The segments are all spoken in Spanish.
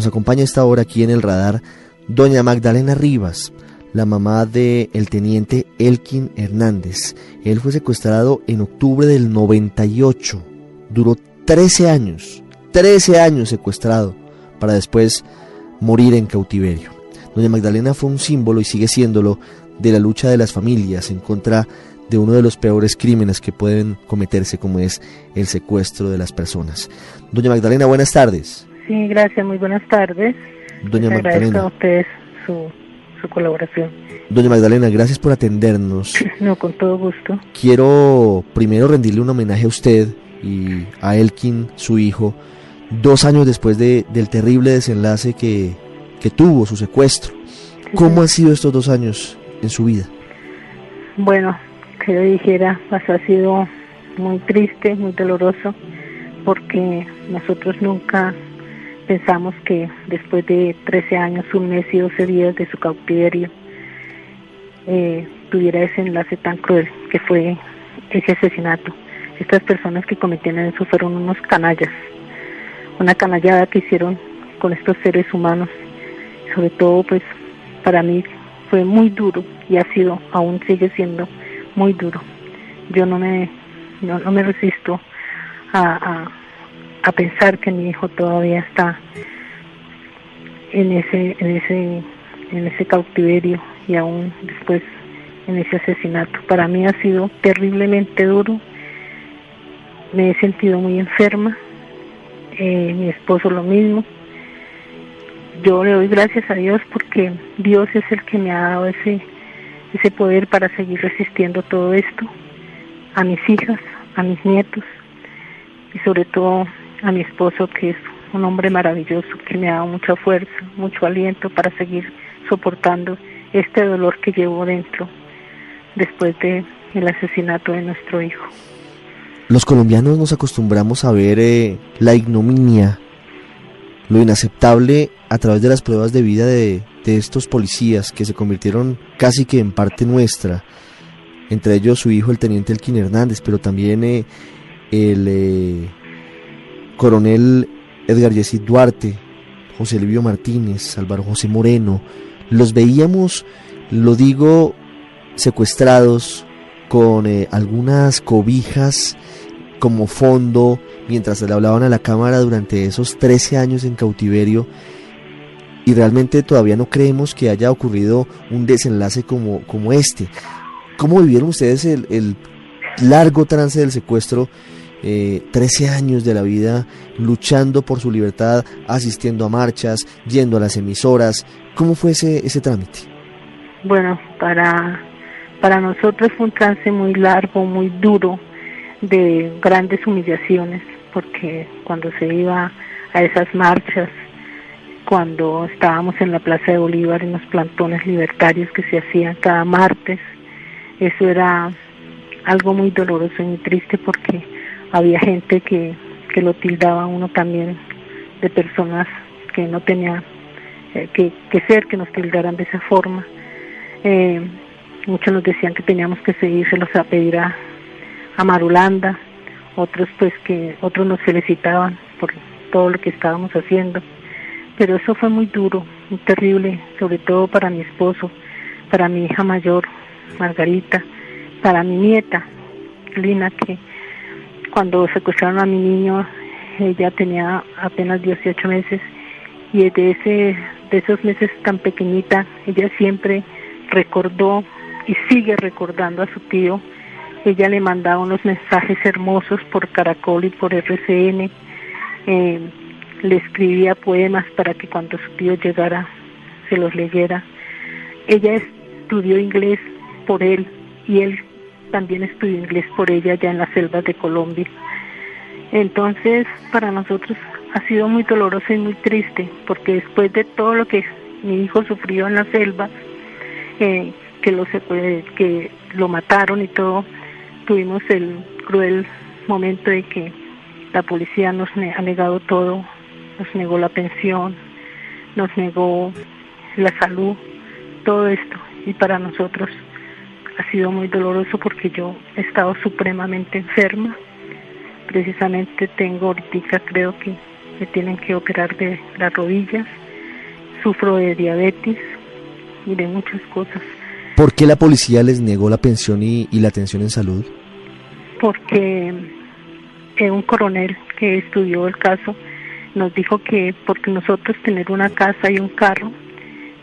Nos acompaña esta hora aquí en el radar doña Magdalena Rivas, la mamá del el teniente Elkin Hernández. Él fue secuestrado en octubre del 98. Duró 13 años, 13 años secuestrado, para después morir en cautiverio. Doña Magdalena fue un símbolo y sigue siéndolo de la lucha de las familias en contra de uno de los peores crímenes que pueden cometerse como es el secuestro de las personas. Doña Magdalena, buenas tardes. Sí, gracias, muy buenas tardes. Doña Magdalena. a ustedes su, su colaboración. Doña Magdalena, gracias por atendernos. No, con todo gusto. Quiero primero rendirle un homenaje a usted y a Elkin, su hijo, dos años después de, del terrible desenlace que, que tuvo su secuestro. ¿Cómo han sido estos dos años en su vida? Bueno, que yo dijera, pues ha sido muy triste, muy doloroso, porque nosotros nunca pensamos que después de 13 años, un mes y 12 días de su cautiverio, eh, tuviera ese enlace tan cruel que fue ese asesinato. Estas personas que cometieron eso fueron unos canallas, una canallada que hicieron con estos seres humanos. Sobre todo, pues, para mí fue muy duro y ha sido, aún sigue siendo muy duro. Yo no me, no, me resisto a pensar que mi hijo todavía está en ese en ese en ese cautiverio y aún después en ese asesinato. Para mí ha sido terriblemente duro. Me he sentido muy enferma. Eh, mi esposo lo mismo. Yo le doy gracias a Dios porque Dios es el que me ha dado ese ese poder para seguir resistiendo todo esto. A mis hijas, a mis nietos y sobre todo a mi esposo, que es un hombre maravilloso, que me ha dado mucha fuerza, mucho aliento para seguir soportando este dolor que llevo dentro después de el asesinato de nuestro hijo. Los colombianos nos acostumbramos a ver eh, la ignominia, lo inaceptable a través de las pruebas de vida de, de, estos policías que se convirtieron casi que en parte nuestra, entre ellos su hijo el teniente Elkin Hernández, pero también eh, el eh, coronel Edgar Yesid Duarte, José Livio Martínez, Álvaro José Moreno, los veíamos, lo digo, secuestrados con eh, algunas cobijas como fondo mientras le hablaban a la cámara durante esos 13 años en cautiverio y realmente todavía no creemos que haya ocurrido un desenlace como, como este. ¿Cómo vivieron ustedes el, el largo trance del secuestro eh, 13 años de la vida luchando por su libertad, asistiendo a marchas, yendo a las emisoras. ¿Cómo fue ese, ese trámite? Bueno, para, para nosotros fue un trance muy largo, muy duro, de grandes humillaciones, porque cuando se iba a esas marchas, cuando estábamos en la Plaza de Bolívar en los plantones libertarios que se hacían cada martes, eso era algo muy doloroso y muy triste porque había gente que, que lo tildaba uno también de personas que no tenía eh, que, que, ser, que nos tildaran de esa forma. Eh, muchos nos decían que teníamos que seguírselos a pedir a, a Marulanda, otros pues que otros nos felicitaban por todo lo que estábamos haciendo. Pero eso fue muy duro, muy terrible, sobre todo para mi esposo, para mi hija mayor, Margarita, para mi nieta, Lina, que cuando secuestraron a mi niño, ella tenía apenas 18 meses y de, ese, de esos meses tan pequeñita, ella siempre recordó y sigue recordando a su tío. Ella le mandaba unos mensajes hermosos por Caracol y por RCN. Eh, le escribía poemas para que cuando su tío llegara se los leyera. Ella estudió inglés por él y él también estudió inglés por ella ya en las selvas de Colombia. Entonces, para nosotros ha sido muy doloroso y muy triste, porque después de todo lo que mi hijo sufrió en la selva, eh, que, lo, que lo mataron y todo, tuvimos el cruel momento de que la policía nos ha negado todo, nos negó la pensión, nos negó la salud, todo esto. Y para nosotros ha sido muy doloroso porque yo he estado supremamente enferma. Precisamente tengo ahorita creo que me tienen que operar de las rodillas, sufro de diabetes y de muchas cosas. ¿Por qué la policía les negó la pensión y, la atención en salud? Porque eh, un coronel que estudió el caso nos dijo que porque nosotros tener una casa y un carro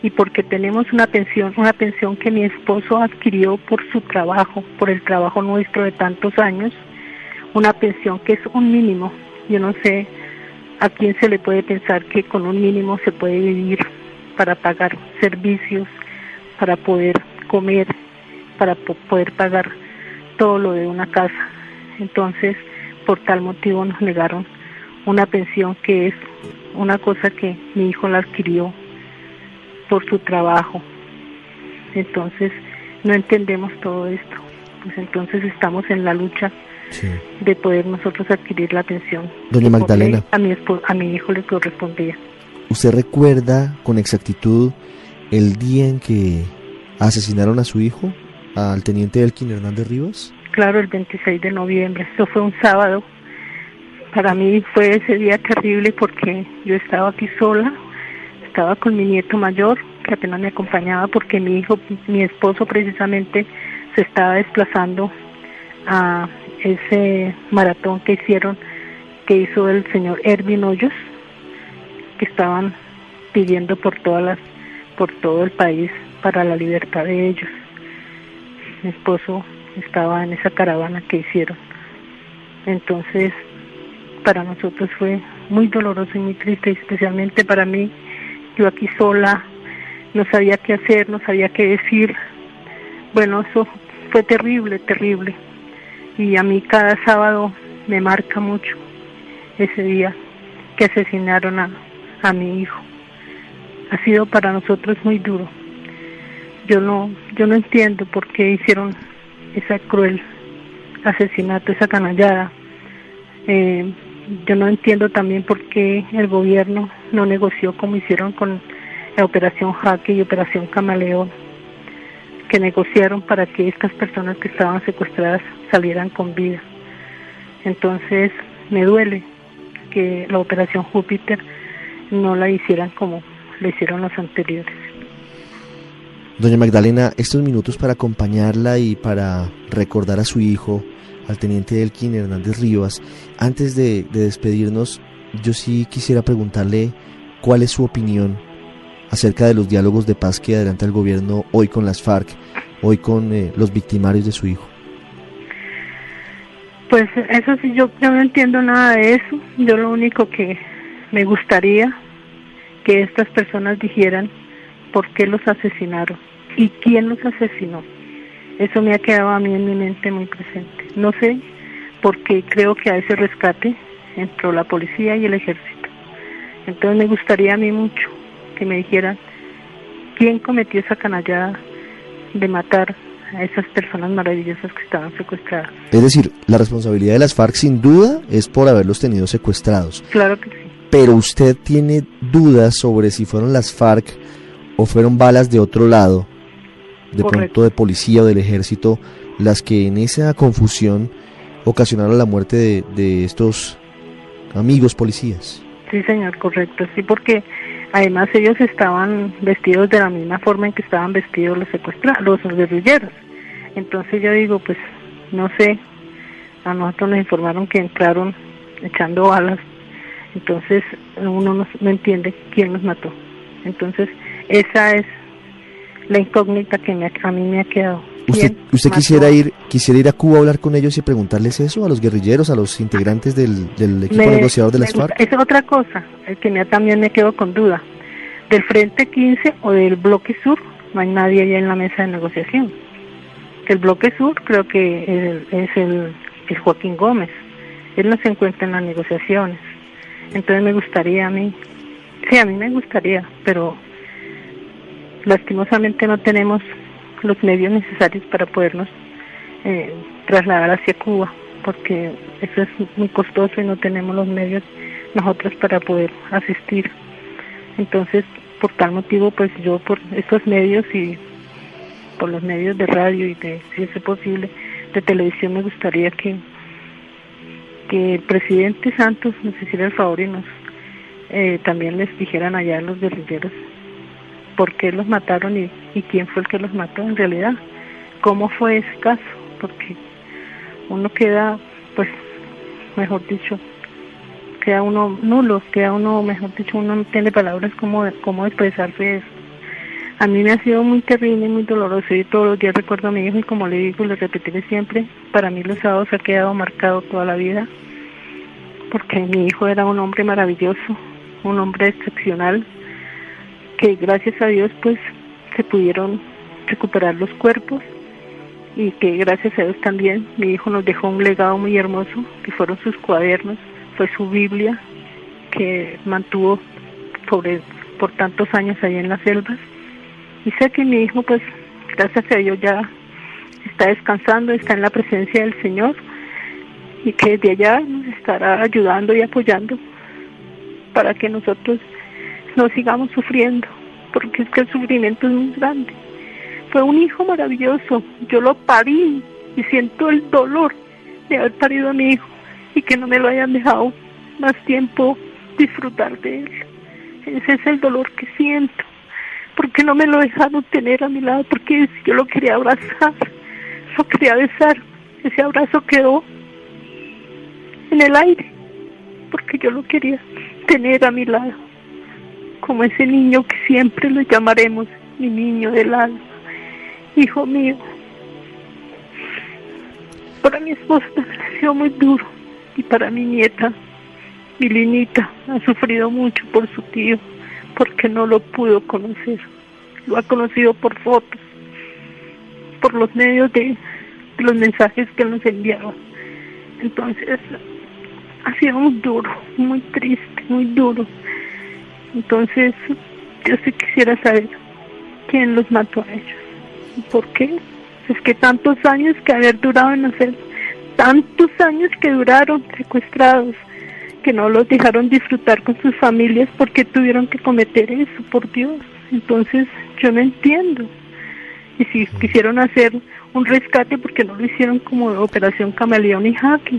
y porque tenemos una pensión, una pensión que mi esposo adquirió por su trabajo, por el trabajo nuestro de tantos años, una pensión que es un mínimo. Yo no sé a quién se le puede pensar que con un mínimo se puede vivir para pagar servicios, para poder comer, para poder pagar todo lo de una casa. Entonces, por tal motivo nos negaron una pensión que es una cosa que mi hijo la adquirió por su trabajo. Entonces, no entendemos todo esto. Pues entonces estamos en la lucha de poder nosotros adquirir la pensión. Doña Magdalena. A mi, a mi hijo le correspondía. ¿Usted recuerda con exactitud el día en que asesinaron a su hijo, al teniente Elkin Hernández Rivas? Claro, el 26 de noviembre. Eso fue un sábado. Para mí fue ese día terrible porque yo estaba aquí sola, estaba con mi nieto mayor, que apenas me acompañaba porque mi hijo, mi esposo precisamente, se estaba desplazando a ese maratón que hicieron, que hizo el señor Erwin Hoyos, que estaban pidiendo por todas las, por todo el país para la libertad de ellos. Mi esposo estaba en esa caravana que hicieron. Entonces, para nosotros fue muy doloroso y muy triste, especialmente para mí, yo aquí sola, no sabía qué hacer, no sabía qué decir. Bueno, eso fue terrible, terrible y a mí cada sábado me marca mucho ese día que asesinaron a, a mi hijo. Ha sido para nosotros muy duro. Yo no, yo no entiendo por qué hicieron esa cruel asesinato, esa canallada. Eh, yo no entiendo también por qué el gobierno no negoció como hicieron con la operación Jaque y operación Camaleón que negociaron para que estas personas que estaban secuestradas salieran con vida. Entonces me duele que la operación Júpiter no la hicieran como lo hicieron los anteriores. Doña Magdalena, estos minutos para acompañarla y para recordar a su hijo, al teniente Elkin Hernández Rivas, antes de, de despedirnos, yo sí quisiera preguntarle cuál es su opinión acerca de los diálogos de paz que adelanta el gobierno hoy con las FARC, hoy con eh, los victimarios de su hijo? Pues eso sí, yo, yo no entiendo nada de eso. Yo lo único que me gustaría que estas personas dijeran por qué los asesinaron y quién los asesinó. Eso me ha quedado a mí en mi mente muy presente. No sé, porque creo que a ese rescate entró la policía y el ejército. Entonces me gustaría a mí mucho que me dijeran quién cometió esa canallada de matar a esas personas maravillosas que estaban secuestradas. Es decir, la responsabilidad de las FARC sin duda es por haberlos tenido secuestrados. Claro que sí. Pero usted tiene dudas sobre si fueron las FARC o fueron balas de otro lado, de pronto de policía o del ejército, las que en esa confusión ocasionaron la muerte de, de estos amigos policías. Sí, señor, correcto. Sí, porque Además ellos estaban vestidos de la misma forma en que estaban vestidos los secuestrados, los guerrilleros. Entonces yo digo, pues no sé, a nosotros nos informaron que entraron echando balas, entonces uno no, no entiende quién los mató. Entonces esa es la incógnita que me, a mí me ha quedado. ¿Usted, usted quisiera ir quisiera ir a Cuba a hablar con ellos y preguntarles eso a los guerrilleros, a los integrantes del, equipo negociador de las FARC? Es otra cosa, que me, también me quedo con duda. Del Frente 15 o del Bloque Sur, no hay nadie allá en la mesa de negociación. El Bloque Sur creo que es, el, el Joaquín Gómez. Él no se encuentra en las negociaciones. Entonces me gustaría a mí, sí, a mí me gustaría, pero lastimosamente no tenemos los medios necesarios para podernos eh, trasladar hacia Cuba, porque eso es muy costoso y no tenemos los medios nosotros para poder asistir. Entonces, por tal motivo, pues yo por estos medios y por los medios de radio y de, si es posible, de televisión, me gustaría que, que el presidente Santos nos hiciera el favor y nos eh, también les dijeran allá a los guerrilleros por qué los mataron y, y quién fue el que los mató en realidad, cómo fue ese caso, porque uno queda, pues, mejor dicho, queda uno nulo, queda uno, mejor dicho, uno no tiene palabras como cómo expresarse eso. A mí me ha sido muy terrible, muy doloroso y todos los días recuerdo a mi hijo y como le digo, le repetiré siempre, para mí los sábados ha quedado marcado toda la vida porque mi hijo era un hombre maravilloso, un hombre excepcional, que gracias a Dios pues se pudieron recuperar los cuerpos y que gracias a Dios también mi hijo nos dejó un legado muy hermoso, que fueron sus cuadernos, fue su Biblia, que mantuvo por, tantos años allá en las selvas. Y sé que mi hijo pues gracias a Dios ya está descansando, está en la presencia del Señor y que desde allá nos estará ayudando y apoyando para que nosotros no sigamos sufriendo, porque es que el sufrimiento es muy grande. Fue un hijo maravilloso, yo lo parí y siento el dolor de haber parido a mi hijo y que no me lo hayan dejado más tiempo disfrutar de él. Ese es el dolor que siento, porque no me lo dejaron tener a mi lado, porque yo lo quería abrazar, lo quería besar, ese abrazo quedó en el aire, porque yo lo quería tener a mi lado, como ese niño que siempre lo llamaremos mi niño del alma, hijo mío. Para mi esposa ha sido muy duro y para mi nieta, mi linita, ha sufrido mucho por su tío, porque no lo pudo conocer. Lo ha conocido por fotos, por los medios de, los mensajes que nos enviaba. Entonces, ha sido muy duro, muy triste, muy duro. Entonces, yo sí quisiera saber quién los mató a ellos. ¿Por qué? Es que tantos años que haber durado en hacer, tantos años que duraron secuestrados, que no los dejaron disfrutar con sus familias porque tuvieron que cometer eso, por Dios. Entonces, yo no entiendo. Y si quisieron hacer un rescate, porque no lo hicieron como operación camaleón y hacking?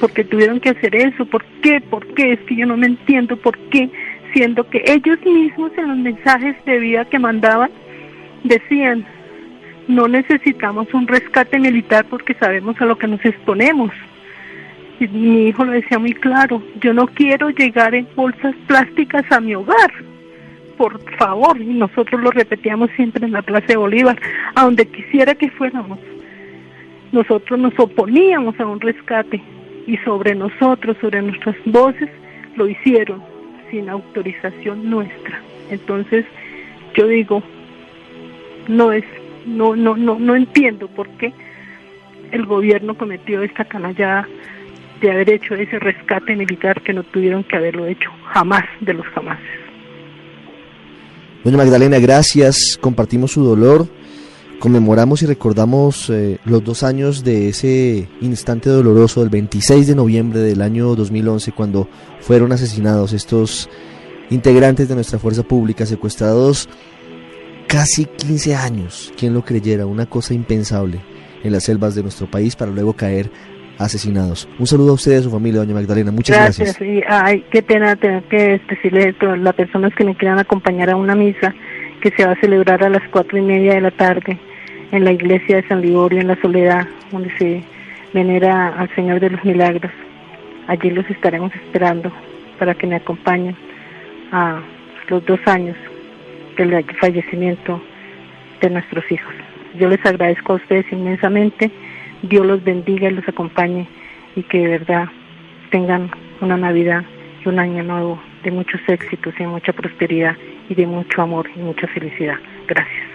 porque tuvieron que hacer eso. ¿Por qué? ¿Por qué? Es que yo no me entiendo por qué, siendo que ellos mismos en los mensajes de vida que mandaban decían, no necesitamos un rescate militar porque sabemos a lo que nos exponemos. Y mi hijo lo decía muy claro, yo no quiero llegar en bolsas plásticas a mi hogar, por favor, y nosotros lo repetíamos siempre en la Plaza de Bolívar, a donde quisiera que fuéramos. Nosotros nos oponíamos a un rescate, y sobre nosotros, sobre nuestras voces, lo hicieron sin autorización nuestra. Entonces, yo digo, no es, no, no, no, no entiendo por qué el gobierno cometió esta canallada de haber hecho ese rescate militar que no tuvieron que haberlo hecho jamás de los jamases. Doña Magdalena, gracias, compartimos su dolor conmemoramos y recordamos eh, los dos años de ese instante doloroso del 26 de noviembre del año 2011 cuando fueron asesinados estos integrantes de nuestra fuerza pública secuestrados casi 15 años, quien lo creyera, una cosa impensable en las selvas de nuestro país para luego caer asesinados. Un saludo a usted y a su familia, doña Magdalena. Muchas gracias. gracias. ay, qué pena tener que decirle a las personas que me quieran acompañar a una misa que se va a celebrar a las cuatro y media de la tarde en la iglesia de San Liborio, en la Soledad, donde se venera al Señor de los Milagros. Allí los estaremos esperando para que me acompañen a los dos años del fallecimiento de nuestros hijos. Yo les agradezco a ustedes inmensamente, Dios los bendiga y los acompañe y que de verdad tengan una Navidad y un año nuevo de muchos éxitos y mucha prosperidad y de mucho amor y mucha felicidad. Gracias.